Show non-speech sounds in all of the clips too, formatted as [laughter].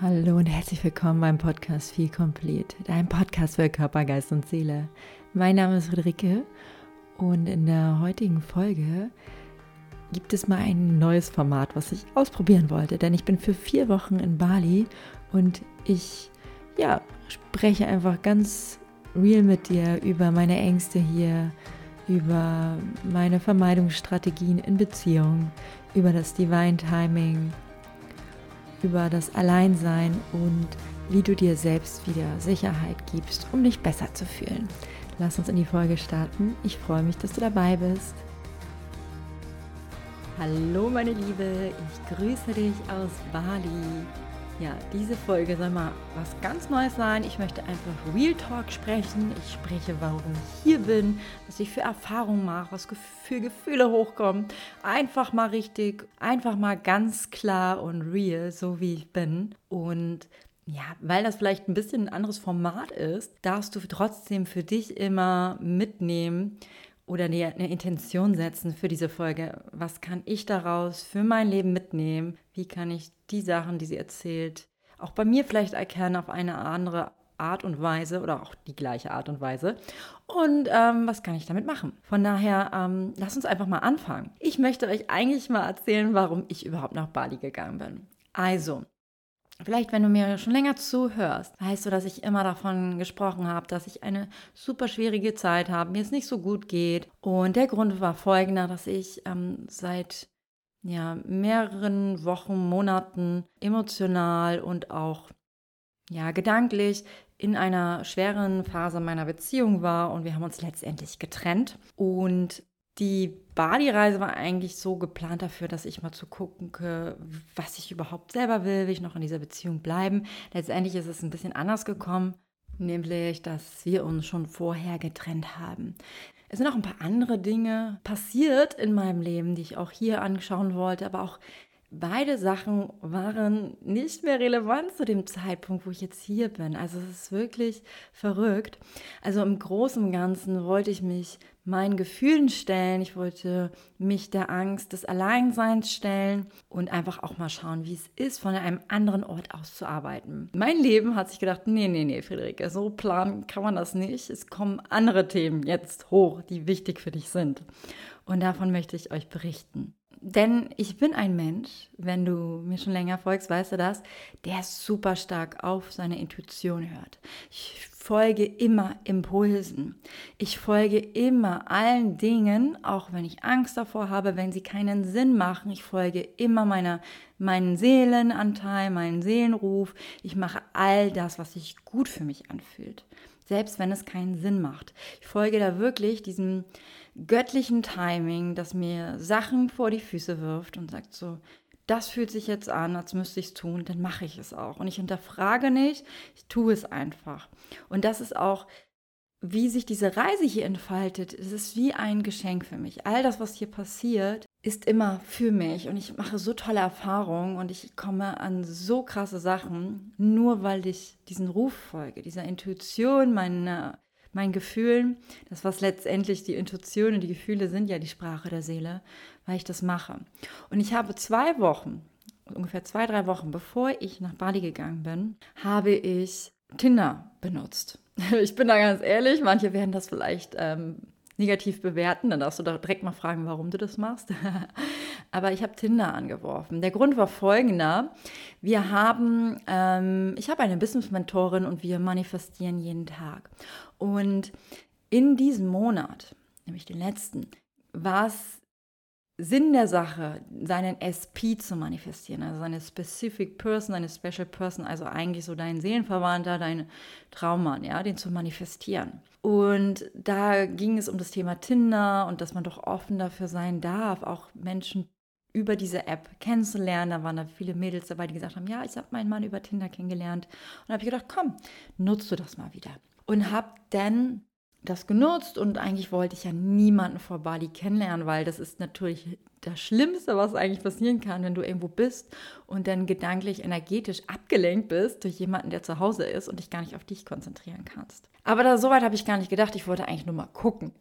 Hallo und herzlich willkommen beim Podcast Feel Complete, dein Podcast für Körper, Geist und Seele. Mein Name ist Friederike und in der heutigen Folge gibt es mal ein neues Format, was ich ausprobieren wollte, denn ich bin für vier Wochen in Bali und ich ja, spreche einfach ganz real mit dir über meine Ängste hier, über meine Vermeidungsstrategien in Beziehung, über das Divine Timing über das Alleinsein und wie du dir selbst wieder Sicherheit gibst, um dich besser zu fühlen. Lass uns in die Folge starten. Ich freue mich, dass du dabei bist. Hallo meine Liebe, ich grüße dich aus Bali. Ja, diese Folge soll mal was ganz Neues sein. Ich möchte einfach Real Talk sprechen. Ich spreche, warum ich hier bin, was ich für Erfahrungen mache, was für Gefühle hochkommen. Einfach mal richtig, einfach mal ganz klar und real, so wie ich bin. Und ja, weil das vielleicht ein bisschen ein anderes Format ist, darfst du trotzdem für dich immer mitnehmen, oder eine, eine, Intention setzen für diese Folge. Was kann ich daraus für mein Leben mitnehmen? Wie kann ich die Sachen, die sie erzählt, auch bei mir vielleicht erkennen auf eine andere Art und Weise oder auch die gleiche Art und Weise? Und ähm, was kann ich damit machen? Von daher, ähm, lass uns einfach mal anfangen. Ich möchte euch eigentlich mal erzählen, warum ich überhaupt nach Bali gegangen bin. Also, Vielleicht, wenn du mir schon länger zuhörst, weißt du, dass ich immer davon gesprochen habe, dass ich eine super schwierige Zeit habe, mir es nicht so gut geht. Und der Grund war folgender, dass ich ähm, seit ja, mehreren Wochen, Monaten emotional und auch ja, gedanklich in einer schweren Phase meiner Beziehung war und wir haben uns letztendlich getrennt. Und die Bali-Reise war eigentlich so geplant dafür, dass ich mal zu gucken, was ich überhaupt selber will, will ich noch in dieser Beziehung bleiben. Letztendlich ist es ein bisschen anders gekommen, nämlich, dass wir uns schon vorher getrennt haben. Es sind auch ein paar andere Dinge passiert in meinem Leben, die ich auch hier anschauen wollte, aber auch beide Sachen waren nicht mehr relevant zu dem Zeitpunkt, wo ich jetzt hier bin. Also es ist wirklich verrückt. Also im Großen und Ganzen wollte ich mich meinen Gefühlen stellen. Ich wollte mich der Angst des Alleinseins stellen und einfach auch mal schauen, wie es ist, von einem anderen Ort aus zu arbeiten. Mein Leben hat sich gedacht, nee, nee, nee, Friederike, so planen kann man das nicht. Es kommen andere Themen jetzt hoch, die wichtig für dich sind. Und davon möchte ich euch berichten. Denn ich bin ein Mensch, wenn du mir schon länger folgst, weißt du das, der super stark auf seine Intuition hört. Ich folge immer Impulsen. Ich folge immer allen Dingen, auch wenn ich Angst davor habe, wenn sie keinen Sinn machen. Ich folge immer meiner, meinen Seelenanteil, meinen Seelenruf. Ich mache all das, was sich gut für mich anfühlt. Selbst wenn es keinen Sinn macht. Ich folge da wirklich diesem göttlichen Timing, das mir Sachen vor die Füße wirft und sagt so, das fühlt sich jetzt an, als müsste ich es tun, dann mache ich es auch. Und ich hinterfrage nicht, ich tue es einfach. Und das ist auch, wie sich diese Reise hier entfaltet. Es ist wie ein Geschenk für mich. All das, was hier passiert, ist immer für mich. Und ich mache so tolle Erfahrungen und ich komme an so krasse Sachen, nur weil ich diesen Ruf folge, dieser Intuition, meiner meinen Gefühlen, das was letztendlich die Intuition und die Gefühle sind, ja die Sprache der Seele, weil ich das mache. Und ich habe zwei Wochen, ungefähr zwei, drei Wochen, bevor ich nach Bali gegangen bin, habe ich Tinder benutzt. [laughs] Ich bin da ganz ehrlich, manche werden das vielleicht ähm, negativ bewerten, dann darfst du da direkt mal fragen, warum du das machst. [laughs] Aber ich habe Tinder angeworfen. Der Grund war folgender. Wir haben, ähm, ich habe eine Business-Mentorin und wir manifestieren jeden Tag. Und in diesem Monat, nämlich den letzten, war es Sinn der Sache, seinen SP zu manifestieren, also seine Specific Person, seine Special Person, also eigentlich so dein Seelenverwandter, dein Traummann, ja, den zu manifestieren. Und da ging es um das Thema Tinder und dass man doch offen dafür sein darf, auch Menschen über diese App kennenzulernen. Da waren da viele Mädels dabei, die gesagt haben, ja, ich habe meinen Mann über Tinder kennengelernt. Und da habe ich gedacht, komm, nutzt du das mal wieder. Und habe dann das genutzt und eigentlich wollte ich ja niemanden vor Bali kennenlernen, weil das ist natürlich das Schlimmste, was eigentlich passieren kann, wenn du irgendwo bist und dann gedanklich, energetisch abgelenkt bist durch jemanden, der zu Hause ist und dich gar nicht auf dich konzentrieren kannst. Aber da, so weit habe ich gar nicht gedacht. Ich wollte eigentlich nur mal gucken.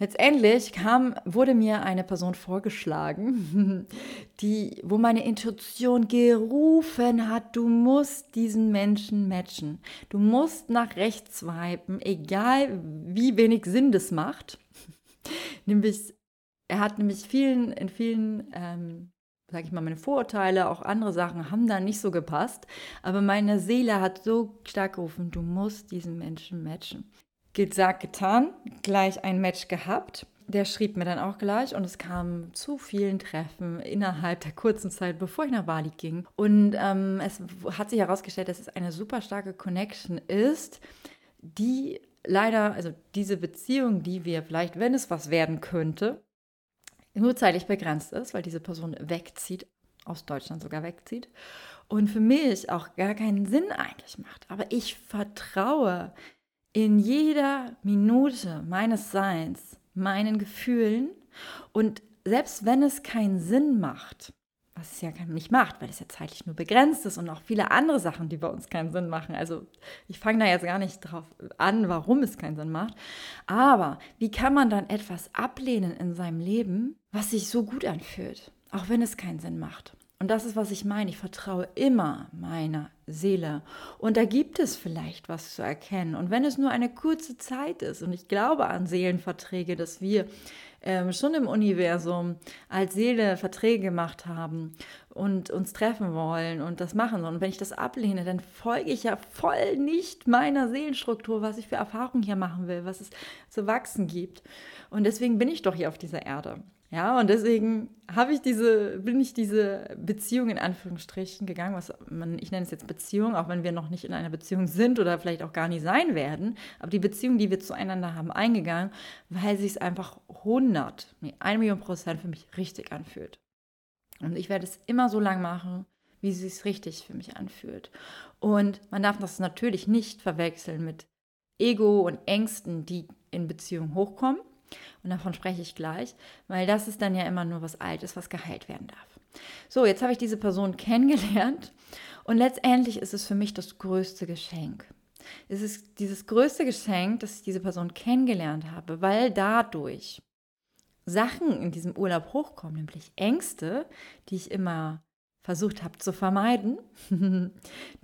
Letztendlich kam, wurde mir eine Person vorgeschlagen, [laughs] die, wo meine Intuition gerufen hat, du musst diesen Menschen matchen. Du musst nach rechts swipen, egal wie wenig Sinn das macht. [laughs] nämlich, er hat nämlich vielen, in vielen, ähm, sage ich mal, meine Vorurteile, auch andere Sachen haben da nicht so gepasst. Aber meine Seele hat so stark gerufen, du musst diesen Menschen matchen. Gesagt, getan, gleich ein Match gehabt. Der schrieb mir dann auch gleich und es kam zu vielen Treffen innerhalb der kurzen Zeit, bevor ich nach Bali ging. Und ähm, es hat sich herausgestellt, dass es eine super starke Connection ist, die leider, also diese Beziehung, die wir vielleicht, wenn es was werden könnte, nur zeitlich begrenzt ist, weil diese Person wegzieht, aus Deutschland sogar wegzieht und für mich auch gar keinen Sinn eigentlich macht. Aber ich vertraue in jeder Minute meines Seins, meinen Gefühlen und selbst wenn es keinen Sinn macht, was es ja nicht macht, weil es ja zeitlich nur begrenzt ist und auch viele andere Sachen, die bei uns keinen Sinn machen. Also ich fange da jetzt gar nicht drauf an, warum es keinen Sinn macht. Aber wie kann man dann etwas ablehnen in seinem Leben, was sich so gut anfühlt, auch wenn es keinen Sinn macht? Und das ist, was ich meine. Ich vertraue immer meiner Seele. Und da gibt es vielleicht was zu erkennen. Und wenn es nur eine kurze Zeit ist, und ich glaube an Seelenverträge, dass wir ähm, schon im Universum als Seele Verträge gemacht haben und uns treffen wollen und das machen sollen. Und wenn ich das ablehne, dann folge ich ja voll nicht meiner Seelenstruktur, was ich für Erfahrungen hier machen will, was es zu wachsen gibt. Und deswegen bin ich doch hier auf dieser Erde. Ja, und deswegen habe ich diese, bin ich diese Beziehung in Anführungsstrichen gegangen, was man, ich nenne es jetzt Beziehung, auch wenn wir noch nicht in einer Beziehung sind oder vielleicht auch gar nie sein werden, aber die Beziehung, die wir zueinander haben, eingegangen, weil sich es einfach 100, nee, 1 Million Prozent für mich richtig anfühlt. Und ich werde es immer so lang machen, wie es sich richtig für mich anfühlt. Und man darf das natürlich nicht verwechseln mit Ego und Ängsten, die in Beziehungen hochkommen und davon spreche ich gleich, weil das ist dann ja immer nur was Altes, was geheilt werden darf. So, jetzt habe ich diese Person [laughs] kennengelernt und letztendlich ist es für mich das größte Geschenk. Es ist dieses größte Geschenk, dass ich diese Person kennengelernt habe, weil dadurch Sachen in diesem Urlaub hochkommen, nämlich Ängste, die ich immer versucht habe zu vermeiden, [laughs]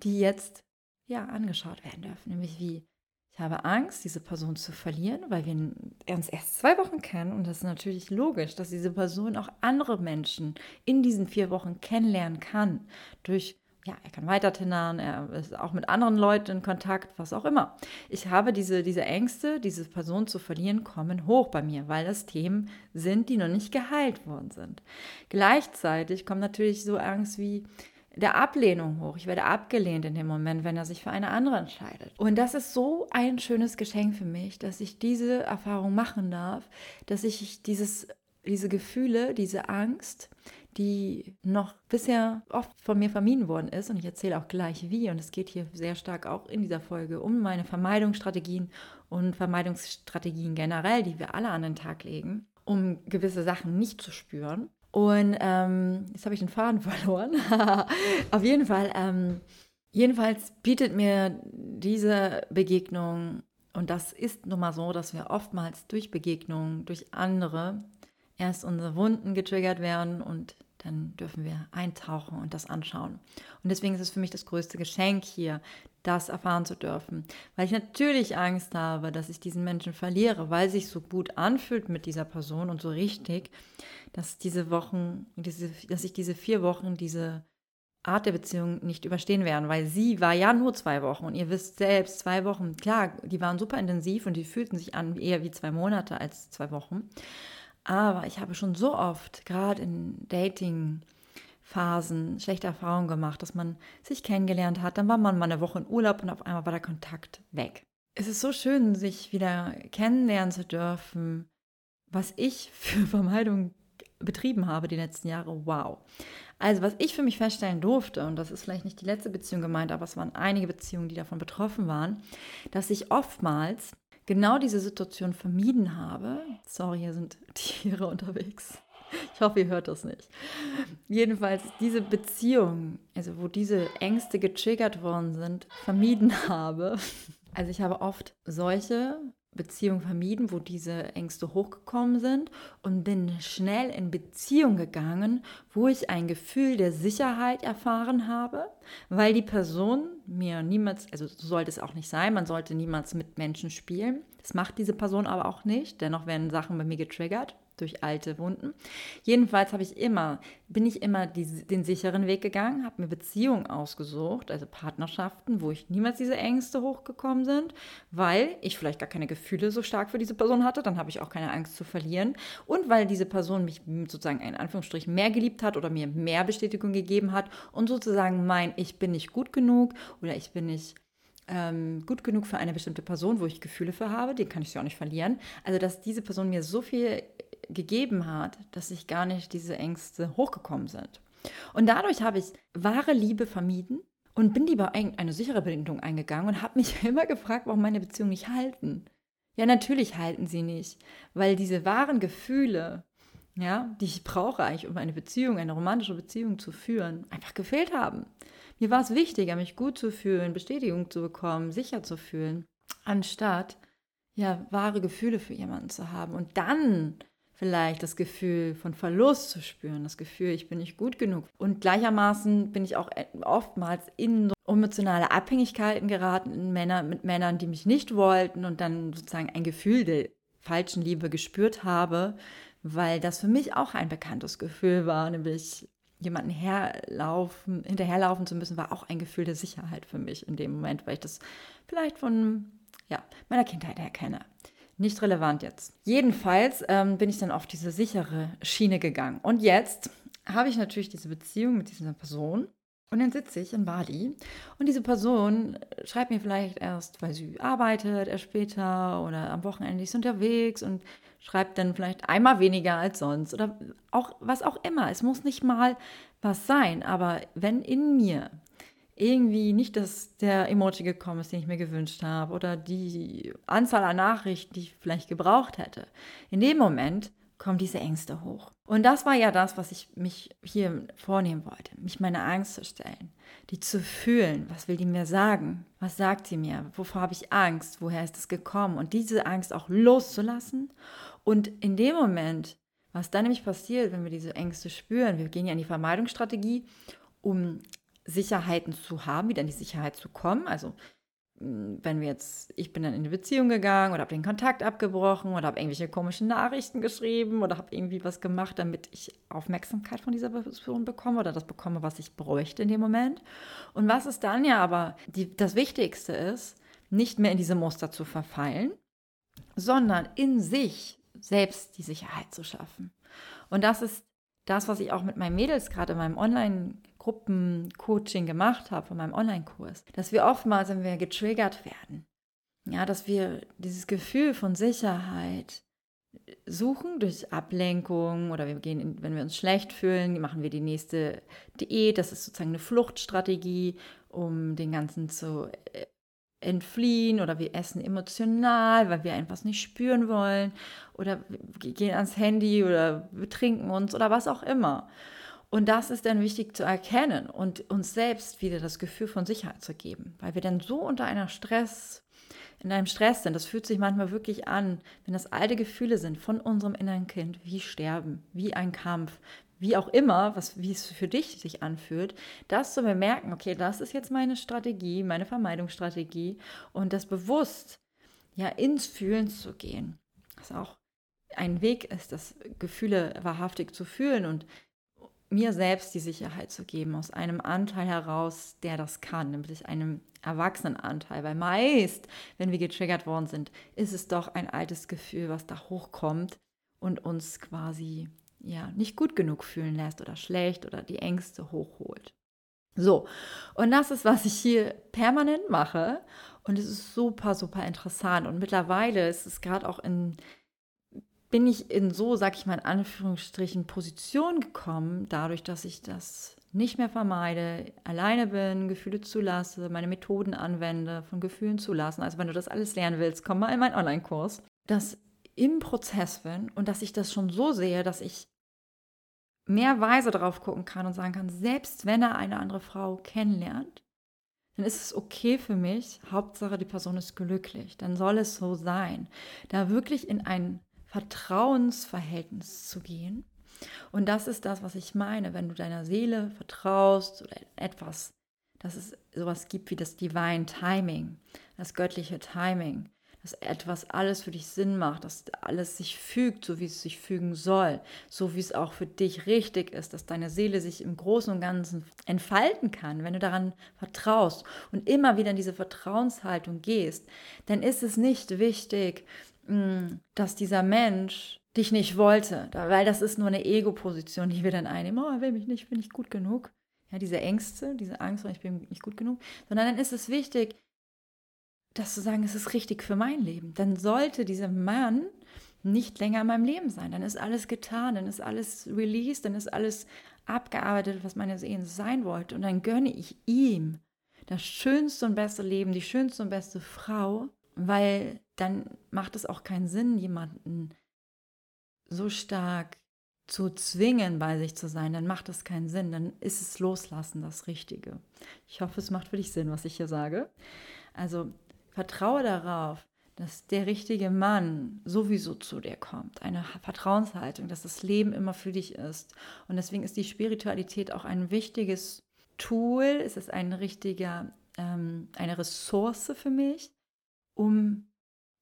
die jetzt ja angeschaut werden dürfen, nämlich wie habe Angst, diese Person zu verlieren, weil wir uns erst zwei Wochen kennen. Und das ist natürlich logisch, dass diese Person auch andere Menschen in diesen vier Wochen kennenlernen kann. Durch, ja, er kann weiter tindern, er ist auch mit anderen Leuten in Kontakt, was auch immer. Ich habe diese, diese Ängste, diese Person zu verlieren, kommen hoch bei mir, weil das Themen sind, die noch nicht geheilt worden sind. Gleichzeitig kommt natürlich so Angst wie, der Ablehnung hoch. Ich werde abgelehnt in dem Moment, wenn er sich für eine andere entscheidet. Und das ist so ein schönes Geschenk für mich, dass ich diese Erfahrung machen darf, dass ich dieses, diese Gefühle, diese Angst, die noch bisher oft von mir vermieden worden ist, und ich erzähle auch gleich wie, und es geht hier sehr stark auch in dieser Folge um meine Vermeidungsstrategien und Vermeidungsstrategien generell, die wir alle an den Tag legen, um gewisse Sachen nicht zu spüren. Und ähm, jetzt habe ich den Faden [laughs] verloren. Auf jeden Fall, ähm, jedenfalls bietet mir diese Begegnung, und das ist nun mal so, dass wir oftmals durch Begegnungen, durch andere, erst unsere Wunden getriggert werden und dann dürfen wir eintauchen und das anschauen. Und deswegen ist es für mich das größte Geschenk hier, das erfahren zu dürfen. Weil ich natürlich Angst habe, dass ich diesen Menschen verliere, weil sich so gut anfühlt mit dieser Person und so richtig, dass diese Wochen, diese, dass ich diese vier Wochen, diese Art der Beziehung nicht überstehen werden, weil sie war ja nur zwei Wochen und ihr wisst selbst, zwei Wochen, klar, die waren super intensiv und die fühlten sich an eher wie zwei Monate als zwei Wochen. Aber ich habe schon so oft, gerade in Dating, Phasen schlechte Erfahrungen gemacht, dass man sich kennengelernt hat, dann war man mal eine Woche in Urlaub und auf einmal war der Kontakt weg. Es ist so schön, sich wieder kennenlernen zu dürfen, was ich für Vermeidung betrieben habe die letzten Jahre. Wow. Also, was ich für mich feststellen durfte, und das ist vielleicht nicht die letzte Beziehung gemeint, aber es waren einige Beziehungen, die davon betroffen waren, dass ich oftmals genau diese Situation vermieden habe. Sorry, hier sind [laughs] Tiere unterwegs. Ich hoffe, ihr hört das nicht. Jedenfalls diese Beziehung, also wo diese Ängste getriggert worden sind, vermieden [laughs] habe. Also ich habe oft solche Beziehungen vermieden, wo diese Ängste hochgekommen sind und bin schnell in Beziehung gegangen, wo ich ein Gefühl der Sicherheit erfahren habe, weil die Person mir niemals, also so sollte es auch nicht sein, man sollte niemals mit Menschen spielen. Das macht diese Person aber auch nicht, dennoch werden Sachen bei mir getriggert durch alte Wunden. Jedenfalls habe ich immer, bin ich immer die, den sicheren Weg gegangen, habe mir Beziehungen ausgesucht, also Partnerschaften, wo ich niemals diese Ängste hochgekommen sind, weil ich vielleicht gar keine Gefühle so stark für diese Person hatte, dann habe ich auch keine Angst zu verlieren und weil diese Person mich sozusagen in Anführungsstrichen mehr geliebt hat oder mir mehr Bestätigung gegeben hat und sozusagen mein, ich bin nicht gut genug oder ich bin nicht ähm, gut genug für eine bestimmte Person, wo ich Gefühle für habe, die kann ich ja auch nicht verlieren. Also, dass diese Person mir so viel gegeben hat, dass sich gar nicht diese Ängste hochgekommen sind. Und dadurch habe ich wahre Liebe vermieden und bin lieber eine sichere Bindung eingegangen und habe mich [laughs] immer gefragt, warum meine Beziehungen nicht halten. Ja, natürlich halten sie nicht, weil diese wahren Gefühle, ja, die ich brauche eigentlich, um eine Beziehung, eine romantische Beziehung zu führen, einfach gefehlt haben. Mir war es wichtiger, mich gut zu fühlen, Bestätigung zu bekommen, sicher zu fühlen, anstatt ja wahre Gefühle für jemanden zu haben. Und dann vielleicht das Gefühl von Verlust zu spüren, das Gefühl, ich bin nicht gut genug. Und gleichermaßen bin ich auch e-, oftmals in emotionale Abhängigkeiten geraten in Männer, mit Männern, die mich nicht wollten und dann sozusagen ein Gefühl der falschen Liebe gespürt habe, weil das für mich auch ein bekanntes Gefühl war, nämlich jemanden herlaufen, hinterherlaufen zu müssen, war auch ein Gefühl der Sicherheit für mich in dem Moment, weil ich das vielleicht von ja, meiner Kindheit her kenne. Nicht relevant jetzt. Jedenfalls ähm, bin ich dann auf diese sichere Schiene gegangen. Und jetzt habe ich natürlich diese Beziehung mit dieser Person. Und dann sitze ich in Bali und diese Person schreibt mir vielleicht erst, weil sie arbeitet, erst später oder am Wochenende ist unterwegs und schreibt dann vielleicht einmal weniger als sonst oder auch was auch immer. Es muss nicht mal was sein, aber wenn in mir irgendwie nicht dass der Emoji gekommen ist, den ich mir gewünscht habe oder die Anzahl an Nachrichten, die ich vielleicht gebraucht hätte. In dem Moment kommen diese Ängste hoch. Und das war ja das, was ich mich hier vornehmen wollte, mich meine Angst zu stellen, die zu fühlen. Was will die mir sagen? Was sagt sie mir? Wovor habe ich Angst? Woher ist es gekommen? Und diese Angst auch loszulassen. Und in dem Moment, was dann nämlich passiert, wenn wir diese Ängste spüren, wir gehen ja in die Vermeidungsstrategie, um Sicherheiten zu haben, wieder in die Sicherheit zu kommen. Also mm, wenn wir jetzt, ich bin dann in eine Beziehung gegangen oder habe den Kontakt abgebrochen oder habe irgendwelche komischen Nachrichten geschrieben oder habe irgendwie was gemacht, damit ich Aufmerksamkeit von dieser Person bekomme oder das bekomme, was ich bräuchte in dem Moment. Und was ist dann ja aber die, das Wichtigste ist, nicht mehr in diese Muster zu verfallen, sondern in sich selbst die Sicherheit zu schaffen. Und das ist das, was ich auch mit meinen Mädels gerade in meinem Online-Gruppen-Coaching gemacht habe, von meinem Online-Kurs, dass wir oftmals, wenn wir getriggert werden, ja, dass wir dieses Gefühl von Sicherheit suchen durch Ablenkung oder wir gehen, in, wenn wir uns schlecht fühlen, machen wir die nächste Diät. Das ist sozusagen eine Fluchtstrategie, um den Ganzen zu äh, entfliehen oder wir essen emotional, weil wir etwas nicht spüren wollen oder gehen ans Handy oder wir trinken uns oder was auch immer. Und das ist dann wichtig zu erkennen und uns selbst wieder das Gefühl von Sicherheit zu geben, weil wir dann so unter einer Stress, in einem Stress sind. Das fühlt sich manchmal wirklich an, wenn das alte Gefühle sind von unserem inneren Kind, wie Sterben, wie ein Kampf, wie auch immer, was, wie es für dich sich anfühlt, das zu bemerken, okay, das ist jetzt meine Strategie, meine Vermeidungsstrategie und das bewusst ja ins Fühlen zu gehen. Was auch ein Weg ist, das Gefühle wahrhaftig zu fühlen und mir selbst die Sicherheit zu geben, aus einem Anteil heraus, der das kann, nämlich einem Erwachsenenanteil. Weil meist, wenn wir getriggert worden sind, ist es doch ein altes Gefühl, was da hochkommt und uns quasi ja, nicht gut genug fühlen lässt oder schlecht oder die Ängste hochholt. So, und das ist, was ich hier permanent mache. Und es ist super, super interessant. Und mittlerweile ist es gerade auch in, bin ich in so, sag ich mal in Anführungsstrichen, Position gekommen, dadurch, dass ich das nicht mehr vermeide, alleine bin, Gefühle zulasse, meine Methoden anwende, von Gefühlen zulassen. Also wenn du das alles lernen willst, komm mal in meinen Online-Kurs. Dass im Prozess bin und dass ich das schon so sehe, dass ich mehr weise drauf gucken kann und sagen kann, selbst wenn er eine andere Frau kennenlernt, dann ist es okay für mich. Hauptsache, die Person ist glücklich. Dann soll es so sein. Da wirklich in ein Vertrauensverhältnis zu gehen. Und das ist das, was ich meine, wenn du deiner Seele vertraust oder etwas, dass es sowas gibt wie das Divine Timing, das göttliche Timing dass etwas alles für dich Sinn macht, dass alles sich fügt, so wie es sich fügen soll, so wie es auch für dich richtig ist, dass deine Seele sich im Großen und Ganzen entfalten kann, wenn du daran vertraust und immer wieder in diese Vertrauenshaltung gehst, dann ist es nicht wichtig, dass dieser Mensch dich nicht wollte, weil das ist nur eine Ego-Position, die wir dann einnehmen. Oh, er will mich nicht, bin ich gut genug. Ja, diese Ängste, diese Angst, ich bin nicht gut genug, sondern dann ist es wichtig, das zu sagen, es ist richtig für mein Leben. Dann sollte dieser Mann nicht länger in meinem Leben sein. Dann ist alles getan, dann ist alles released, dann ist alles abgearbeitet, was meine Seele sein wollte. Und dann gönne ich ihm das schönste und beste Leben, die schönste und beste Frau, weil dann macht es auch keinen Sinn, jemanden so stark zu zwingen, bei sich zu sein, dann macht es keinen Sinn. Dann ist es Loslassen das Richtige. Ich hoffe, es macht für dich Sinn, was ich hier sage. Also Vertraue darauf, dass der richtige Mann sowieso zu dir kommt. Eine Vertrauenshaltung, dass das Leben immer für dich ist. Und deswegen ist die Spiritualität auch ein wichtiges Tool, es ist ein richtiger, ähm, eine Ressource für mich, um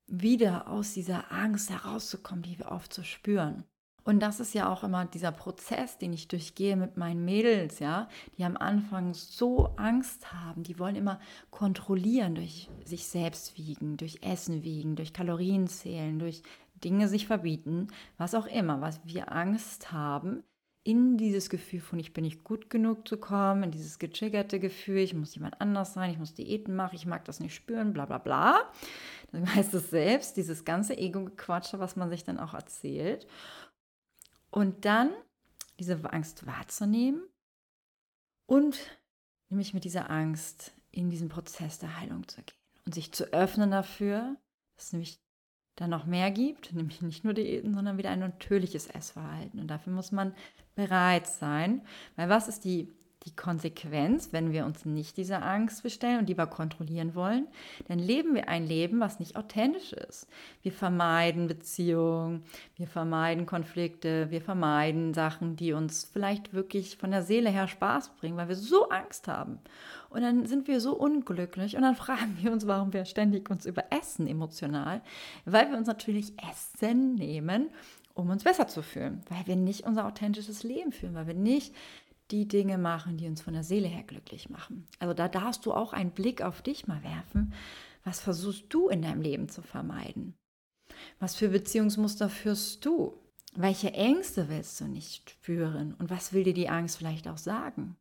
wieder aus dieser Angst herauszukommen, die wir oft so spüren. Und das ist ja auch immer dieser Prozess, den ich durchgehe mit meinen Mädels, ja, die am Anfang so Angst haben, die wollen immer kontrollieren durch sich selbst wiegen, durch Essen wiegen, durch Kalorien zählen, durch Dinge sich verbieten, was auch immer, was wir Angst haben, in dieses Gefühl von ich bin nicht gut genug zu kommen, in dieses getriggerte Gefühl, ich muss jemand anders sein, ich muss Diäten machen, ich mag das nicht spüren, bla bla bla. Dann heißt es selbst, dieses ganze Ego-Gequatsche, was man sich dann auch erzählt. Und dann diese Angst wahrzunehmen und nämlich mit dieser Angst in diesen Prozess der Heilung zu gehen und sich zu öffnen dafür, dass nämlich dann noch mehr gibt, nämlich nicht nur Diäten, sondern wieder ein natürliches Essverhalten. Und dafür muss man bereit sein, weil was ist die die Konsequenz, wenn wir uns nicht dieser Angst bestellen und lieber kontrollieren wollen, dann leben wir ein Leben, was nicht authentisch ist. Wir vermeiden Beziehungen, wir vermeiden Konflikte, wir vermeiden Sachen, die uns vielleicht wirklich von der Seele her Spaß bringen, weil wir so Angst haben. Und dann sind wir so unglücklich und dann fragen wir uns, warum wir ständig uns überessen emotional, weil wir uns natürlich Essen nehmen, um uns besser zu fühlen, weil wir nicht unser authentisches Leben führen, weil wir nicht die Dinge machen, die uns von der Seele her glücklich machen. Also da darfst du auch einen Blick auf dich mal werfen. Was versuchst du in deinem Leben zu vermeiden? Was für Beziehungsmuster führst du? Welche Ängste willst du nicht spüren? Und was will dir die Angst vielleicht auch sagen?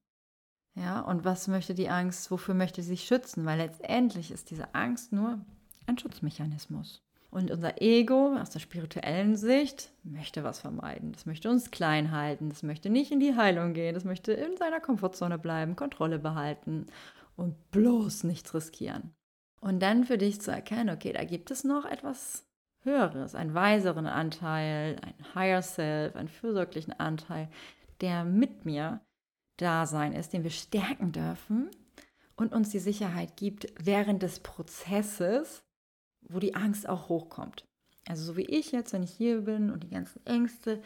Ja, und was möchte die Angst, wofür möchte sie sich schützen? Weil letztendlich ist diese Angst nur ein Schutzmechanismus. Und unser Ego aus der spirituellen Sicht möchte was vermeiden. Das möchte uns klein halten. Das möchte nicht in die Heilung gehen. Das möchte in seiner Komfortzone bleiben, Kontrolle behalten und bloß nichts riskieren. Und dann für dich zu erkennen, okay, da gibt es noch etwas Höheres, einen weiseren Anteil, ein Higher Self, einen fürsorglichen Anteil, der mit mir da sein ist, den wir stärken dürfen und uns die Sicherheit gibt, während des Prozesses wo die Angst auch hochkommt. Also so wie ich jetzt, wenn ich hier bin und die ganzen Ängste,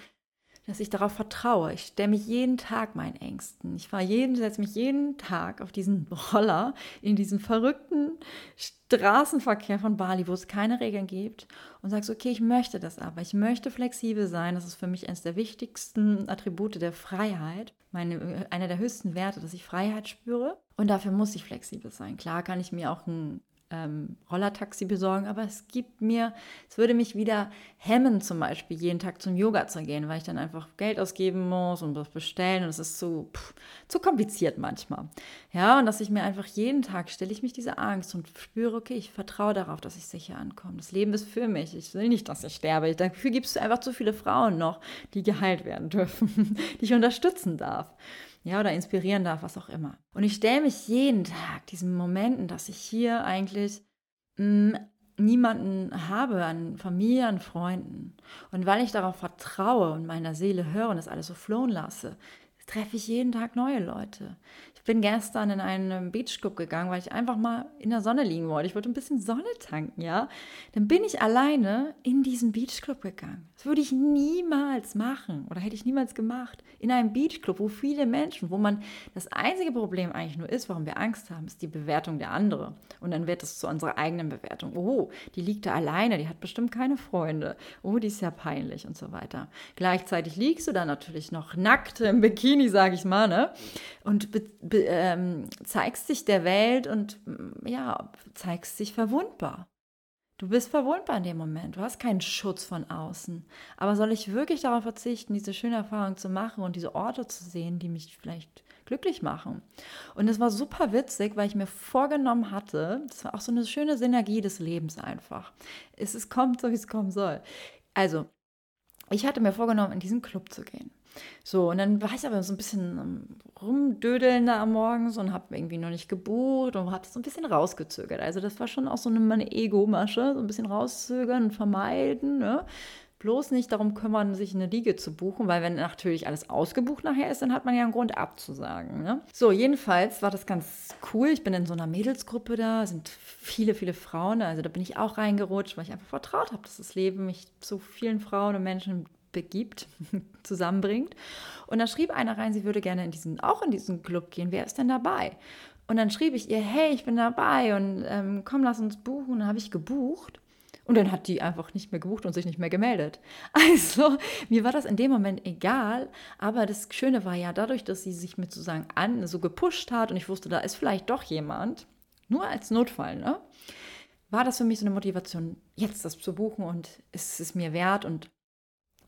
dass ich darauf vertraue. Ich stelle mich jeden Tag meinen Ängsten. Ich fahre jeden, setze mich jeden Tag auf diesen [laughs] Roller in diesen verrückten Straßenverkehr von Bali, wo es keine Regeln gibt und sage so, okay, ich möchte das aber. Ich möchte flexibel sein. Das ist für mich eines der wichtigsten Attribute der Freiheit. Meine, einer der höchsten Werte, dass ich Freiheit spüre. Und dafür muss ich flexibel sein. Klar kann ich mir auch ein ähm, Rollertaxi besorgen, aber es gibt mir, es würde mich wieder hemmen, zum Beispiel jeden Tag zum Yoga zu gehen, weil ich dann einfach Geld ausgeben muss und was bestellen und es ist zu, pff, zu kompliziert manchmal. Ja, und dass ich mir einfach jeden Tag stelle ich mich diese Angst und spüre, okay, ich vertraue darauf, dass ich sicher ankomme. Das Leben ist für mich. Ich will nicht, dass ich sterbe. Dafür gibt es einfach zu viele Frauen noch, die geheilt werden dürfen, [laughs] die ich unterstützen darf ja, oder inspirieren darf, was auch immer. Und ich stelle mich jeden Tag diesen Momenten, dass ich hier eigentlich mh, mm, niemanden habe an Familie, an Freunden. Und weil ich darauf vertraue und meiner Seele höre und das alles so flowen lasse, treffe ich jeden Tag neue Leute. Bin gestern in einen Beachclub gegangen, weil ich einfach mal in der Sonne liegen wollte. Ich wollte ein bisschen Sonne tanken, ja. Dann bin ich alleine in diesen Beachclub gegangen. Das würde ich niemals machen oder hätte ich niemals gemacht. In einem Beachclub, wo viele Menschen, wo man das einzige Problem eigentlich nur ist, warum wir Angst haben, ist die Bewertung der andere. Und dann wird es zu unserer eigenen Bewertung. Oh, die liegt da alleine, die hat bestimmt keine Freunde. Oh, die ist ja peinlich und so weiter. Gleichzeitig liegst du da natürlich noch nackt im Bikini, sage ich mal, ne? Und ähm, zeigst dich der Welt und mm, ja, zeigst dich verwundbar. Du bist verwundbar in dem Moment. Du hast keinen Schutz von außen. Aber soll ich wirklich darauf verzichten, diese schöne Erfahrung zu machen und diese Orte zu sehen, die mich vielleicht glücklich machen? Und es war super witzig, weil ich mir vorgenommen hatte, das war auch so eine schöne Synergie des Lebens einfach. Es, es kommt so, wie es kommen soll. Also, ich hatte mir vorgenommen, in diesen Club zu gehen. So, und dann war ich aber so ein bisschen rumdödeln da am Morgen so und habe irgendwie noch nicht gebucht und habe so ein bisschen rausgezögert. Also das war schon auch so eine, meine Ego-Masche, so ein bisschen rauszögern und vermeiden. Ne? Bloß nicht darum kümmern, sich eine Liege zu buchen, weil wenn natürlich alles ausgebucht nachher ist, dann hat man ja einen Grund abzusagen. Ne? So, jedenfalls war das ganz cool. Ich bin in so einer Mädelsgruppe da, sind viele, viele Frauen. Also da bin ich auch reingerutscht, weil ich einfach vertraut habe, dass das Leben mich zu vielen Frauen und Menschen begibt, [laughs] zusammenbringt. Und da schrieb einer rein, sie würde gerne in diesen, auch in diesen Club gehen. Wer ist denn dabei? Und dann schrieb ich ihr, hey, ich bin dabei und ähm, komm, lass uns buchen. Und dann habe ich gebucht. Und dann hat die einfach nicht mehr gebucht und sich nicht mehr gemeldet. [laughs] Also, mir war das in dem Moment egal. Aber das Schöne war ja, dadurch, dass sie sich mit sozusagen an so gepusht hat und ich wusste, da ist vielleicht doch jemand, nur als Notfall, ne? War das für mich so eine Motivation, jetzt das zu buchen und es ist mir wert und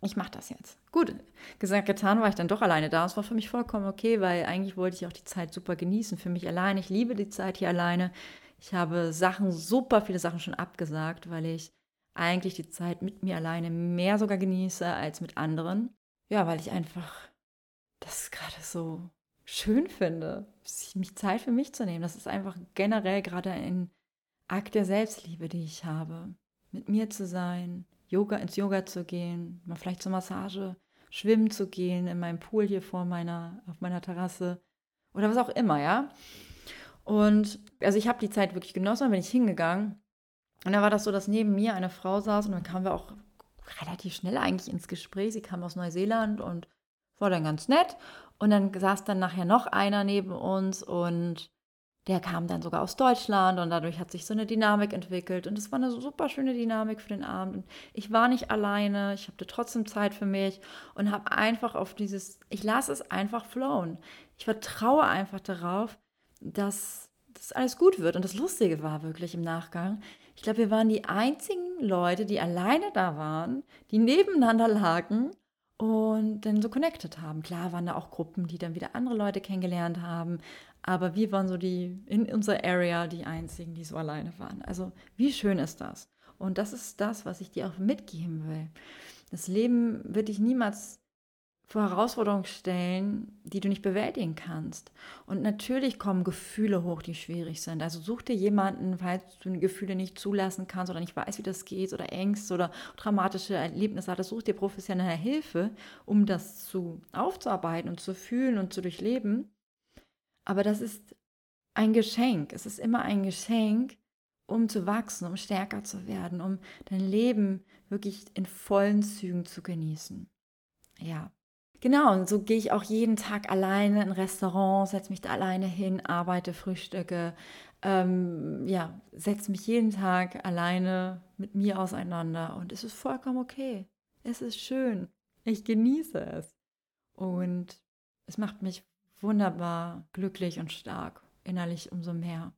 ich mache das jetzt. Gut, gesagt, getan war ich dann doch alleine da. Es war für mich vollkommen okay, weil eigentlich wollte ich auch die Zeit super genießen. Für mich alleine. Ich liebe die Zeit hier alleine. Ich habe Sachen, super viele Sachen schon abgesagt, weil ich eigentlich die Zeit mit mir alleine mehr sogar genieße als mit anderen. Ja, weil ich einfach das gerade so schön finde, mich Zeit für mich zu nehmen. Das ist einfach generell gerade ein Akt der Selbstliebe, die ich habe. Mit mir zu sein, Yoga, ins Yoga zu gehen, mal vielleicht zur Massage, schwimmen zu gehen in meinem Pool hier vor meiner, auf meiner Terrasse oder was auch immer, ja. Und also ich habe die Zeit wirklich genossen, dann bin ich hingegangen. Und da war das so, dass neben mir eine Frau saß und dann kamen wir auch relativ schnell eigentlich ins Gespräch. Sie kam aus Neuseeland und war dann ganz nett. Und dann saß dann nachher noch einer neben uns und der kam dann sogar aus Deutschland und dadurch hat sich so eine Dynamik entwickelt und es war eine super schöne Dynamik für den Abend. Und ich war nicht alleine, ich hatte trotzdem Zeit für mich und habe einfach auf dieses, ich lasse es einfach flowen. Ich vertraue einfach darauf, dass das alles gut wird. Und das Lustige war wirklich im Nachgang, ich glaube, wir waren die einzigen Leute, die alleine da waren, die nebeneinander lagen und dann so connected haben. Klar waren da auch Gruppen, die dann wieder andere Leute kennengelernt haben, aber wir waren so die in unserer Area die einzigen, die so alleine waren. Also wie schön ist das? Und das ist das, was ich dir auch mitgeben will. Das Leben wird dich niemals vor Herausforderungen stellen, die du nicht bewältigen kannst. Und natürlich kommen Gefühle hoch, die schwierig sind. Also such dir jemanden, falls du Gefühle nicht zulassen kannst oder nicht weißt, wie das geht oder Ängste oder dramatische Erlebnisse hattest, such dir professionelle Hilfe, um das zu aufzuarbeiten und zu fühlen und zu durchleben. Aber das ist ein Geschenk. Es ist immer ein Geschenk, um zu wachsen, um stärker zu werden, um dein Leben wirklich in vollen Zügen zu genießen. Ja. Genau, und so gehe ich auch jeden Tag alleine in Restaurants, setze mich da alleine hin, arbeite, frühstücke, ähm, ja, setze mich jeden Tag alleine mit mir auseinander und es ist vollkommen okay. Es ist schön. Ich genieße es. Und es macht mich wunderbar glücklich und stark, innerlich umso mehr.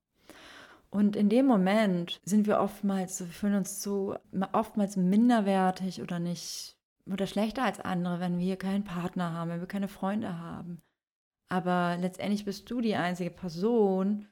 Und in dem Moment sind wir oftmals, wir fühlen uns so oftmals minderwertig oder nicht oder schlechter als andere, wenn wir keinen Partner haben, wenn wir keine Freunde haben. Aber letztendlich bist du die einzige Person,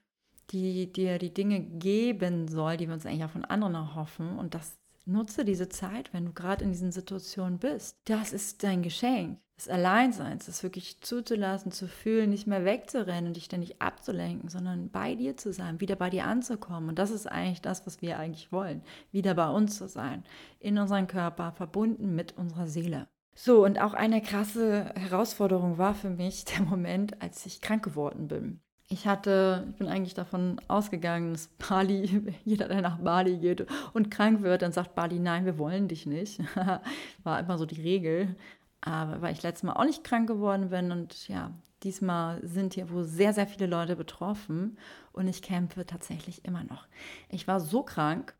die dir die Dinge geben soll, die wir uns eigentlich auch von anderen erhoffen. Und das nutze diese Zeit, wenn du gerade in diesen Situationen bist. Das ist dein Geschenk des Alleinseins, das wirklich zuzulassen, zu fühlen, nicht mehr wegzurennen und dich ständig abzulenken, sondern bei dir zu sein, wieder bei dir anzukommen. Und das ist eigentlich das, was wir eigentlich wollen, wieder bei uns zu sein, in unserem Körper, verbunden mit unserer Seele. So, und auch eine krasse Herausforderung war für mich der Moment, als ich krank geworden bin. Ich hatte, ich bin eigentlich davon ausgegangen, dass Bali, [laughs] jeder, der nach Bali geht und krank wird, dann sagt Bali, nein, wir wollen dich nicht. [laughs] War immer so die Regel. Aber weil ich letztes Mal auch nicht krank geworden bin und ja, diesmal sind hier wohl sehr, sehr viele Leute betroffen und ich campe tatsächlich immer noch. Ich war so krank,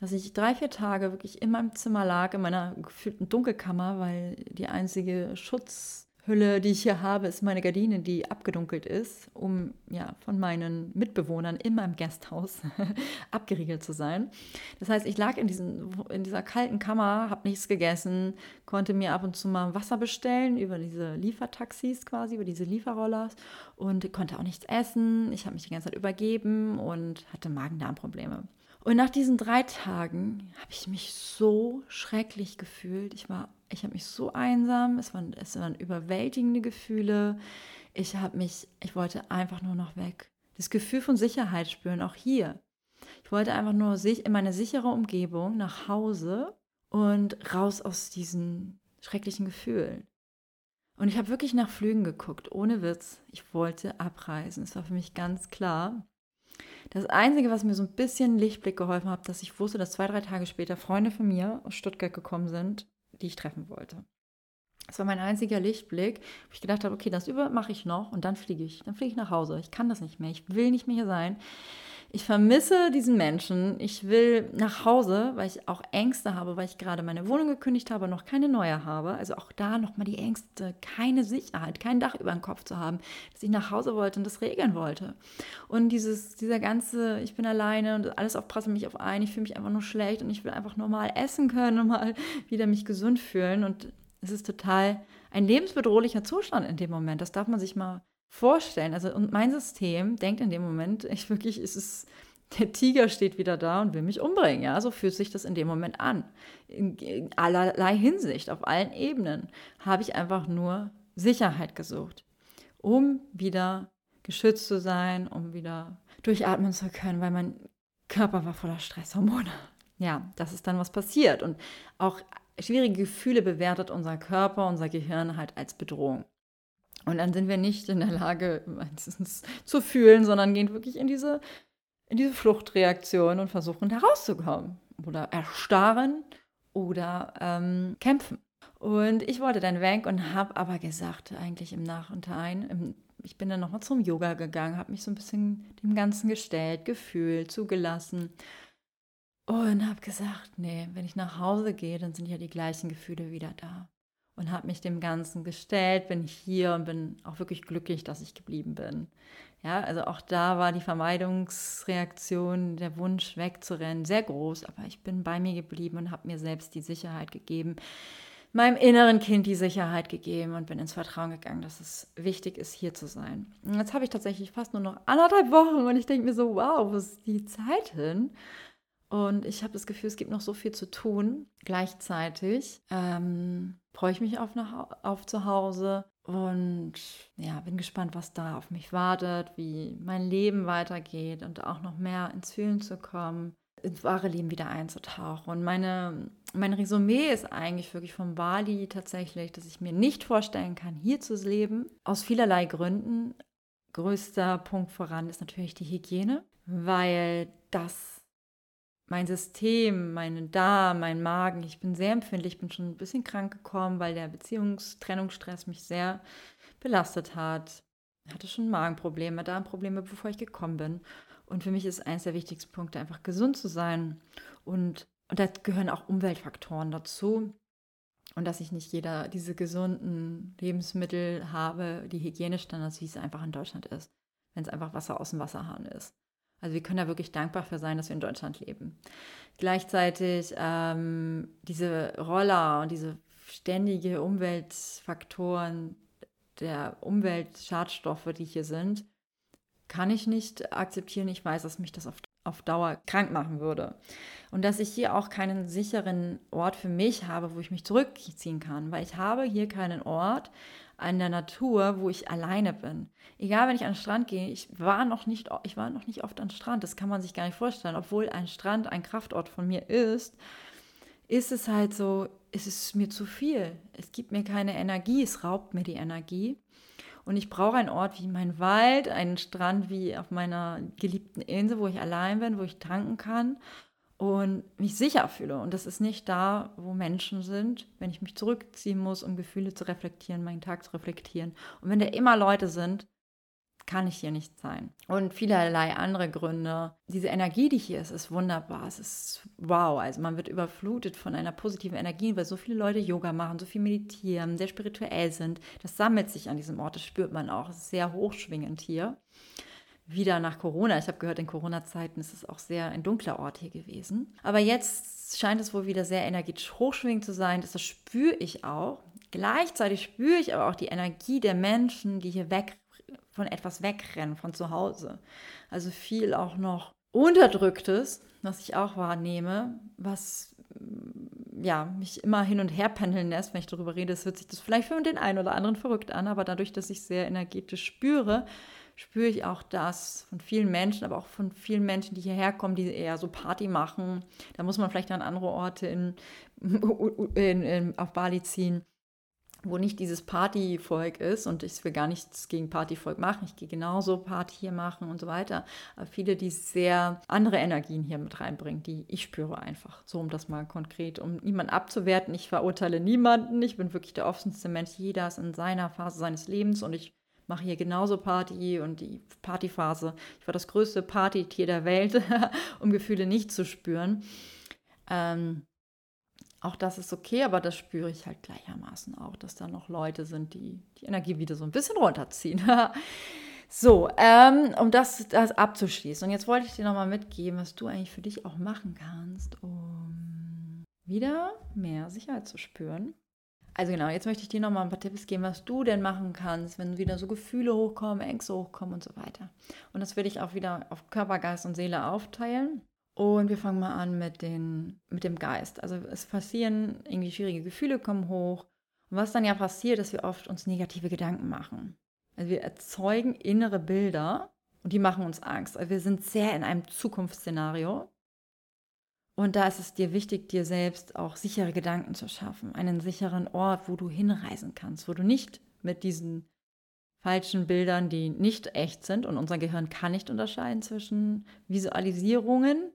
dass ich drei, vier Tage wirklich in meinem Zimmer lag, in meiner gefühlten Dunkelkammer, weil die einzige Schutz Hülle, die ich hier habe, ist meine Gardine, die abgedunkelt ist, um ja von meinen Mitbewohnern in meinem Gasthaus [laughs] abgeriegelt zu sein. Das heißt, ich lag in, diesen, in dieser kalten Kammer, habe nichts gegessen, konnte mir ab und zu mal Wasser bestellen über diese Liefertaxis quasi, über diese Lieferrollers und konnte auch nichts essen. Ich habe mich die ganze Zeit übergeben und hatte Magen-Darm-Probleme. Und nach diesen drei Tagen habe ich mich so schrecklich gefühlt. Ich war, ich habe mich so einsam. Es waren, es waren überwältigende Gefühle. Ich habe mich, ich wollte einfach nur noch weg. Das Gefühl von Sicherheit spüren, auch hier. Ich wollte einfach nur sich in meine sichere Umgebung nach Hause und raus aus diesen schrecklichen Gefühlen. Und ich habe wirklich nach Flügen geguckt, ohne Witz. Ich wollte abreisen. Es war für mich ganz klar. Das Einzige, was mir so ein bisschen Lichtblick geholfen hat, dass ich wusste, dass zwei, drei Tage später Freunde von mir aus Stuttgart gekommen sind, die ich treffen wollte. Das war mein einziger Lichtblick, wo ich gedacht habe, okay, das über mache ich noch und dann fliege ich. Dann fliege ich nach Hause. Ich kann das nicht mehr. Ich will nicht mehr hier sein. Ich vermisse diesen Menschen. Ich will nach Hause, weil ich auch Ängste habe, weil ich gerade meine Wohnung gekündigt habe und noch keine neue habe. Also auch da nochmal die Ängste, keine Sicherheit, kein Dach über dem Kopf zu haben, dass ich nach Hause wollte und das regeln wollte. Und dieses, dieser ganze, ich bin alleine und alles aufpassen mich auf ein, ich fühle mich einfach nur schlecht und ich will einfach normal essen können und mal [laughs] wieder mich gesund fühlen. Und es ist total ein lebensbedrohlicher Zustand in dem Moment. Das darf man sich mal vorstellen. Also, und mein System denkt in dem Moment, ich wirklich, ist es, der Tiger steht wieder da und will mich umbringen. Ja, so fühlt sich das in dem Moment an. In, in allerlei Hinsicht, auf allen Ebenen, habe ich einfach nur Sicherheit gesucht, um wieder geschützt zu sein, um wieder durchatmen zu können, weil mein Körper war voller Stresshormone. Ja, das ist dann was passiert. Und auch schwierige Gefühle bewertet unser Körper, unser Gehirn halt als Bedrohung. Und dann sind wir nicht in der Lage, meistens zu fühlen, sondern gehen wirklich in diese, in diese Fluchtreaktion und versuchen da rauszukommen. Oder erstarren oder ähm, kämpfen. Und ich wollte dann weg und habe aber gesagt, eigentlich im Nachhinein, ich bin dann nochmal zum Yoga gegangen, habe mich so ein bisschen dem Ganzen gestellt, gefühlt, zugelassen. Und habe gesagt, nee, wenn ich nach Hause gehe, dann sind ja die gleichen Gefühle wieder da und habe mich dem Ganzen gestellt, bin hier und bin auch wirklich glücklich, dass ich geblieben bin. Ja, also auch da war die Vermeidungsreaktion, der Wunsch wegzurennen sehr groß, aber ich bin bei mir geblieben und habe mir selbst die Sicherheit gegeben, meinem inneren Kind die Sicherheit gegeben und bin ins Vertrauen gegangen, dass es wichtig ist, hier zu sein. Und jetzt habe ich tatsächlich fast nur noch anderthalb Wochen und ich denke mir so, wow, wo ist die Zeit hin? Und ich habe das Gefühl, es gibt noch so viel zu tun. Gleichzeitig ähm, freue ich mich auf, nach, auf zu Hause und ja, bin gespannt, was da auf mich wartet, wie mein Leben weitergeht und auch noch mehr ins Fühlen zu kommen, ins wahre Leben wieder einzutauchen. Und meine, mein Resümee ist eigentlich wirklich von Bali tatsächlich, dass ich mir nicht vorstellen kann, hier zu leben, aus vielerlei Gründen. Größter Punkt voran ist natürlich die Hygiene, weil das mein System, meinen Darm, mein Magen, ich bin sehr empfindlich, bin schon ein bisschen krank gekommen, weil der Beziehungstrennungsstress mich sehr belastet hat. Ich hatte schon Magenprobleme, Darmprobleme, bevor ich gekommen bin. Und für mich ist eines der wichtigsten Punkte einfach gesund zu sein. Und, und da gehören auch Umweltfaktoren dazu. Und dass ich nicht jeder diese gesunden Lebensmittel habe, die Hygienestandards, wie es einfach in Deutschland ist, wenn es einfach Wasser aus dem Wasserhahn ist. Also wir können da wirklich dankbar für sein, dass wir in Deutschland leben. Gleichzeitig ähm, diese Roller und diese ständige Umweltfaktoren der Umweltschadstoffe, die hier sind, kann ich nicht akzeptieren. Ich weiß, dass mich das auf, auf Dauer krank machen würde. Und dass ich hier auch keinen sicheren Ort für mich habe, wo ich mich zurückziehen kann, weil ich habe hier keinen Ort, an der Natur, wo ich alleine bin. Egal, wenn ich an den Strand gehe, ich war noch nicht, ich war noch nicht oft am Strand. Das kann man sich gar nicht vorstellen. Obwohl ein Strand ein Kraftort von mir ist, ist es halt so, ist es mir zu viel. Es gibt mir keine Energie, es raubt mir die Energie. Und ich brauche einen Ort wie mein Wald, einen Strand wie auf meiner geliebten Insel, wo ich allein bin, wo ich tanken kann und mich sicher fühle. Und das ist nicht da, wo Menschen sind, wenn ich mich zurückziehen muss, um Gefühle zu reflektieren, meinen Tag zu reflektieren. Und wenn da immer Leute sind, kann ich hier nicht sein. Und vielerlei andere Gründe. Diese Energie, die hier ist, ist wunderbar. Es ist wow. Also man wird überflutet von einer positiven Energie, weil so viele Leute Yoga machen, so viel meditieren, sehr spirituell sind. Das sammelt sich an diesem Ort, das spürt man auch. Es ist sehr hochschwingend hier. Wieder nach Corona. Ich habe gehört, in Corona-Zeiten ist es auch sehr ein dunkler Ort hier gewesen. Aber jetzt scheint es wohl wieder sehr energetisch hochschwingend zu sein. Das, spüre ich auch. Gleichzeitig spüre ich aber auch die Energie der Menschen, die hier weg von etwas wegrennen, von zu Hause. Also viel auch noch Unterdrücktes, was ich auch wahrnehme, was mm, ja, mich immer hin und her pendeln lässt, wenn ich darüber rede, es hört sich das vielleicht für den einen oder anderen verrückt an, aber dadurch, dass ich sehr energetisch spüre, spüre ich auch das von vielen Menschen, aber auch von vielen Menschen, die hierher kommen, die eher so Party machen. Da muss man vielleicht an andere Orte in, [laughs] in, in, auf Bali ziehen wo nicht dieses Partyvolk ist und ich will gar nichts gegen Partyvolk machen, ich gehe genauso Party hier machen und so weiter, aber viele, die sehr andere Energien hier mit reinbringen, die ich spüre einfach, so um das mal konkret, um niemanden abzuwerten, ich verurteile niemanden, ich bin wirklich der offenste Mensch, jeder ist in seiner Phase seines Lebens und ich mache hier genauso Party und die Partyphase, ich war das größte Partytier der Welt, [laughs] um Gefühle nicht zu spüren. Ähm, auch das ist okay, aber das spüre ich halt gleichermaßen auch, dass da noch Leute sind, die die Energie wieder so ein bisschen runterziehen. [laughs] so, ähm, um das, das abzuschließen. Und jetzt wollte ich dir nochmal mitgeben, was du eigentlich für dich auch machen kannst, um wieder mehr Sicherheit zu spüren. Also genau, jetzt möchte ich dir nochmal ein paar Tipps geben, was du denn machen kannst, wenn wieder so Gefühle hochkommen, Ängste hochkommen und so weiter. Und das will ich auch wieder auf Körper, Geist und Seele aufteilen. Und wir fangen mal an mit, den, mit dem Geist. Also es passieren irgendwie schwierige Gefühle, kommen hoch. Und was dann ja passiert, ist, wir oft uns negative Gedanken machen. Also wir erzeugen innere Bilder und die machen uns Angst. Also wir sind sehr in einem Zukunftsszenario. Und da ist es dir wichtig, dir selbst auch sichere Gedanken zu schaffen. Einen sicheren Ort, wo du hinreisen kannst, wo du nicht mit diesen falschen Bildern, die nicht echt sind, und unser Gehirn kann nicht unterscheiden zwischen Visualisierungen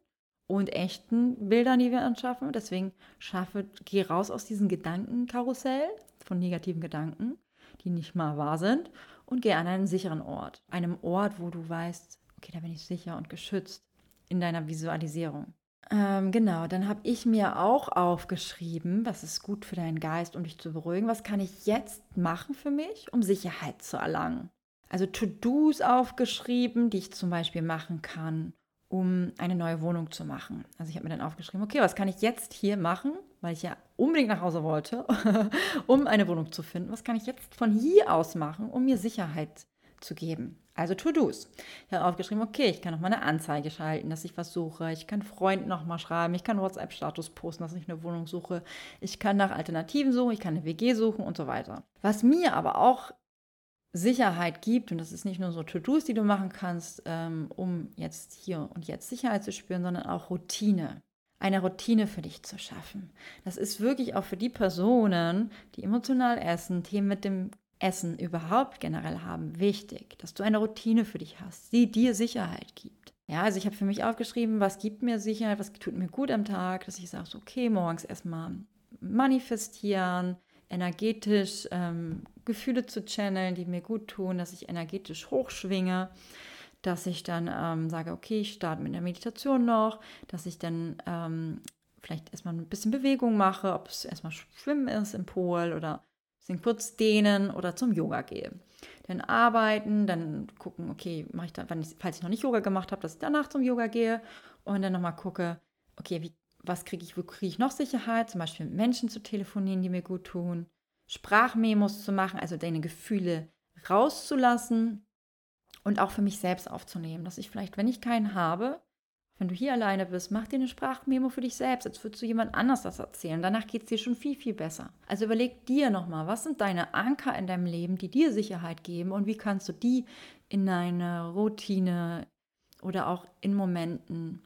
und echten Bildern, die wir anschaffen. Deswegen schaffe, geh raus aus diesem Gedankenkarussell von negativen Gedanken, die nicht mal wahr sind, und geh an einen sicheren Ort. Einem Ort, wo du weißt, okay, da bin ich sicher und geschützt in deiner Visualisierung. Ähm, genau, dann habe ich mir auch aufgeschrieben, was ist gut für deinen Geist, um dich zu beruhigen. Was kann ich jetzt machen für mich, um Sicherheit zu erlangen? Also To-Dos aufgeschrieben, die ich zum Beispiel machen kann, um eine neue Wohnung zu machen. Also ich habe mir dann aufgeschrieben, okay, was kann ich jetzt hier machen, weil ich ja unbedingt nach Hause wollte, [laughs] um eine Wohnung zu finden. Was kann ich jetzt von hier aus machen, um mir Sicherheit zu geben? Also To-Dos. Ich habe aufgeschrieben, okay, ich kann noch mal eine Anzeige schalten, dass ich was suche. Ich kann Freunden noch mal schreiben. Ich kann WhatsApp-Status posten, dass ich eine Wohnung suche. Ich kann nach Alternativen suchen. Ich kann eine WG suchen und so weiter. Was mir aber auch Sicherheit gibt, und das ist nicht nur so To-Dos, die du machen kannst, ähm, um jetzt hier und jetzt Sicherheit zu spüren, sondern auch Routine. Eine Routine für dich zu schaffen. Das ist wirklich auch für die Personen, die emotional essen, Themen mit dem Essen überhaupt generell haben, wichtig, dass du eine Routine für dich hast, die dir Sicherheit gibt. Ja, also ich habe für mich aufgeschrieben, was gibt mir Sicherheit, was tut mir gut am Tag, dass ich sage, so, okay, morgens erstmal manifestieren, energetisch ähm, Gefühle zu channeln, die mir gut tun, dass ich energetisch hochschwinge, dass ich dann ähm, sage, okay, ich starte mit der Meditation noch, dass ich dann ähm, vielleicht erstmal ein bisschen Bewegung mache, ob es erstmal Schwimmen ist im Pool oder ein bisschen kurz dehnen oder zum Yoga gehe. Dann arbeiten, dann gucken, okay, mache ich dann, ich, falls ich noch nicht Yoga gemacht habe, dass ich danach zum Yoga gehe und dann nochmal gucke, okay, wie, was kriege ich, wo kriege ich noch Sicherheit, zum Beispiel mit Menschen zu telefonieren, die mir gut tun, Sprachmemos zu machen, also deine Gefühle rauszulassen und auch für mich selbst aufzunehmen, dass ich vielleicht, wenn ich keinen habe, wenn du hier alleine bist, mach dir eine Sprachmemo für dich selbst, als würdest du jemand anders das erzählen. Danach geht es dir schon viel, viel besser. Also überleg dir nochmal, was sind deine Anker in deinem Leben, die dir Sicherheit geben und wie kannst du die in deine Routine oder auch in Momenten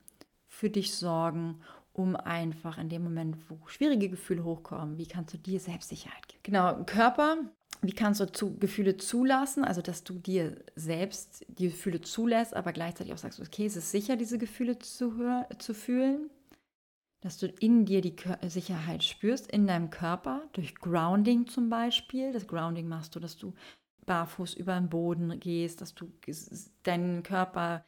für dich sorgen um einfach in dem Moment, wo schwierige Gefühle hochkommen, wie kannst du dir Selbstsicherheit geben? Genau, Körper wie kannst du zu, Gefühle zulassen? Also, dass du dir selbst die Gefühle zulässt, aber gleichzeitig auch sagst, okay, es ist sicher, diese Gefühle zu, zu fühlen. Dass du in dir die Sicherheit spürst, in deinem Körper, durch Grounding zum Beispiel. Das Grounding machst du, dass du barfuß über den Boden gehst, dass du deinen Körper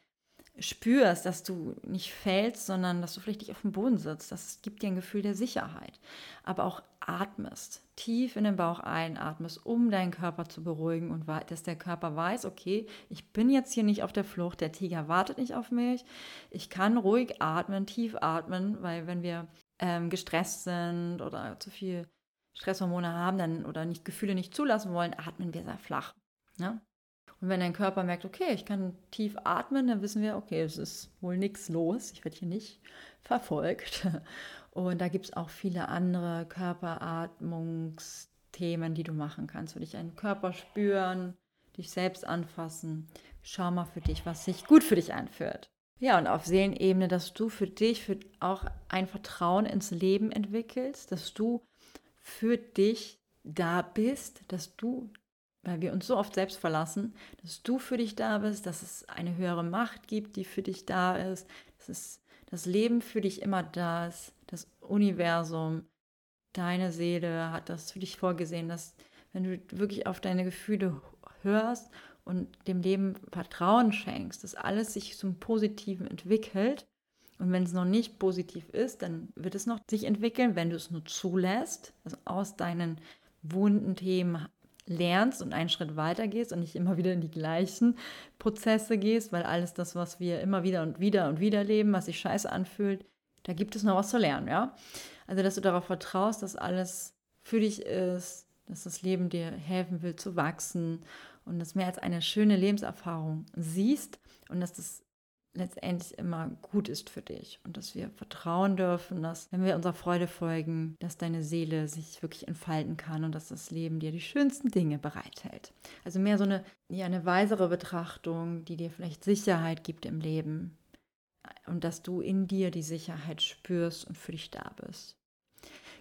spürst, dass du nicht fällst, sondern dass du vielleicht dich auf dem Boden sitzt. Das gibt dir ein Gefühl der Sicherheit. Aber auch atmest, tief in den Bauch einatmest, um deinen Körper zu beruhigen und dass der Körper weiß, okay, ich bin jetzt hier nicht auf der Flucht, der Tiger wartet nicht auf mich. Ich kann ruhig atmen, tief atmen, weil wenn wir ähm, gestresst sind oder zu viel Stresshormone haben dann, oder nicht Gefühle nicht zulassen wollen, atmen wir sehr flach. Ne? Und wenn dein Körper merkt, okay, ich kann tief atmen, dann wissen wir, okay, es ist wohl nichts los, ich werde hier nicht verfolgt. [laughs] Und da gibt es auch viele andere Körperatmungsthemen, die du machen kannst. Für dich einen Körper spüren, dich selbst anfassen. Schau mal für dich, was sich gut für dich anfühlt. Ja, und auf Seelenebene, dass du für dich für auch ein Vertrauen ins Leben entwickelst, dass du für dich da bist, dass du weil wir uns so oft selbst verlassen, dass du für dich da bist, dass es eine höhere Macht gibt, die für dich da ist, dass es, das Leben für dich immer da ist, das Universum, deine Seele hat das für dich vorgesehen, dass wenn du wirklich auf deine Gefühle hörst und dem Leben Vertrauen schenkst, dass alles sich zum Positiven entwickelt. Und wenn es noch nicht positiv ist, dann wird es noch sich entwickeln, wenn du es nur zulässt, also aus deinen wunden Themen lernst und einen Schritt weiter gehst und nicht immer wieder in die gleichen Prozesse gehst, weil alles das, was wir immer wieder und wieder und wieder leben, was sich scheiße anfühlt, da gibt es noch was zu lernen, ja? Also, dass du darauf vertraust, dass alles für dich ist, dass das Leben dir helfen will zu wachsen und das mehr als eine schöne Lebenserfahrung siehst und dass das letztendlich immer gut ist für dich und dass wir vertrauen dürfen, dass wenn wir unserer Freude folgen, dass deine Seele sich wirklich entfalten kann und dass das Leben dir die schönsten Dinge bereithält. Also mehr so eine, ja, eine weisere Betrachtung, die dir vielleicht Sicherheit gibt im Leben und dass du in dir die Sicherheit spürst und für dich da bist.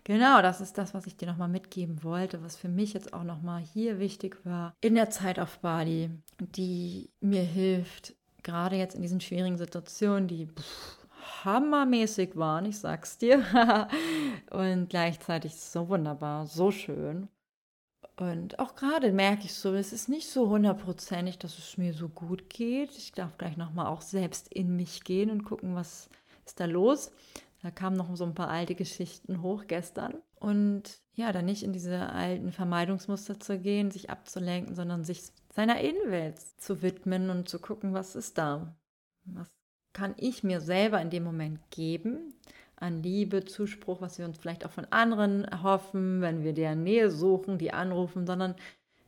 Genau, das ist das, was ich dir nochmal mitgeben wollte, was für mich jetzt auch nochmal hier wichtig war in der Zeit auf Bali, die mir hilft, gerade jetzt in diesen schwierigen Situationen, die pff, hammermäßig waren, ich sag's dir, [laughs] und gleichzeitig so wunderbar, so schön. Und auch gerade merke ich so, es ist nicht so hundertprozentig, dass es mir so gut geht. Ich darf gleich nochmal auch selbst in mich gehen und gucken, was ist da los. Da kamen noch so ein paar alte Geschichten hoch gestern. Und ja, dann nicht in diese alten Vermeidungsmuster zu gehen, sich abzulenken, sondern sich seiner Innenwelt zu widmen und zu gucken, was ist da? Was kann ich mir selber in dem Moment geben? An Liebe, Zuspruch, was wir uns vielleicht auch von anderen erhoffen, wenn wir deren Nähe suchen, die anrufen, sondern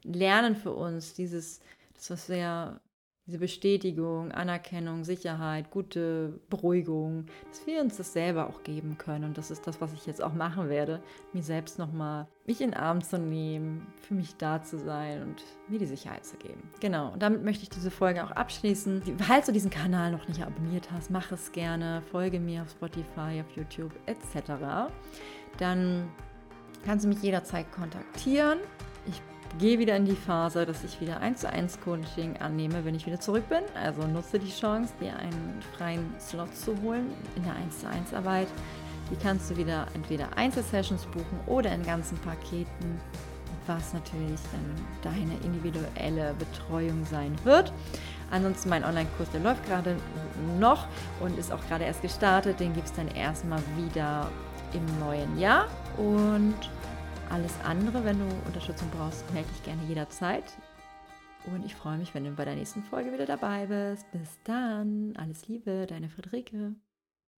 lernen für uns dieses, das, was wir diese Bestätigung, Anerkennung, Sicherheit, gute Beruhigung, dass wir uns das selber auch geben können. Und das ist das, was ich jetzt auch machen werde, mir selbst nochmal mich in den Arm zu nehmen, für mich da zu sein und mir die Sicherheit zu geben. Genau, und damit möchte ich diese Folge auch abschließen. Falls du diesen Kanal noch nicht abonniert hast, mach es gerne, folge mir auf Spotify, auf YouTube etc. Dann kannst du mich jederzeit kontaktieren. Gehe wieder in die Phase, dass ich wieder 1 zu 1 Coaching annehme, wenn ich wieder zurück bin. Also nutze die Chance, dir einen freien Slot zu holen in der 1 zu 1 Arbeit. Die kannst du wieder entweder Einzelsessions buchen oder in ganzen Paketen, was natürlich dann deine individuelle Betreuung sein wird. Ansonsten mein Online-Kurs, der läuft gerade noch und ist auch gerade erst gestartet. Den gibt es dann erstmal wieder im neuen Jahr. Und alles andere, wenn du Unterstützung brauchst, melde dich gerne jederzeit. Und ich freue mich, wenn du bei der nächsten Folge wieder dabei bist. Bis dann. Alles Liebe, deine Friederike.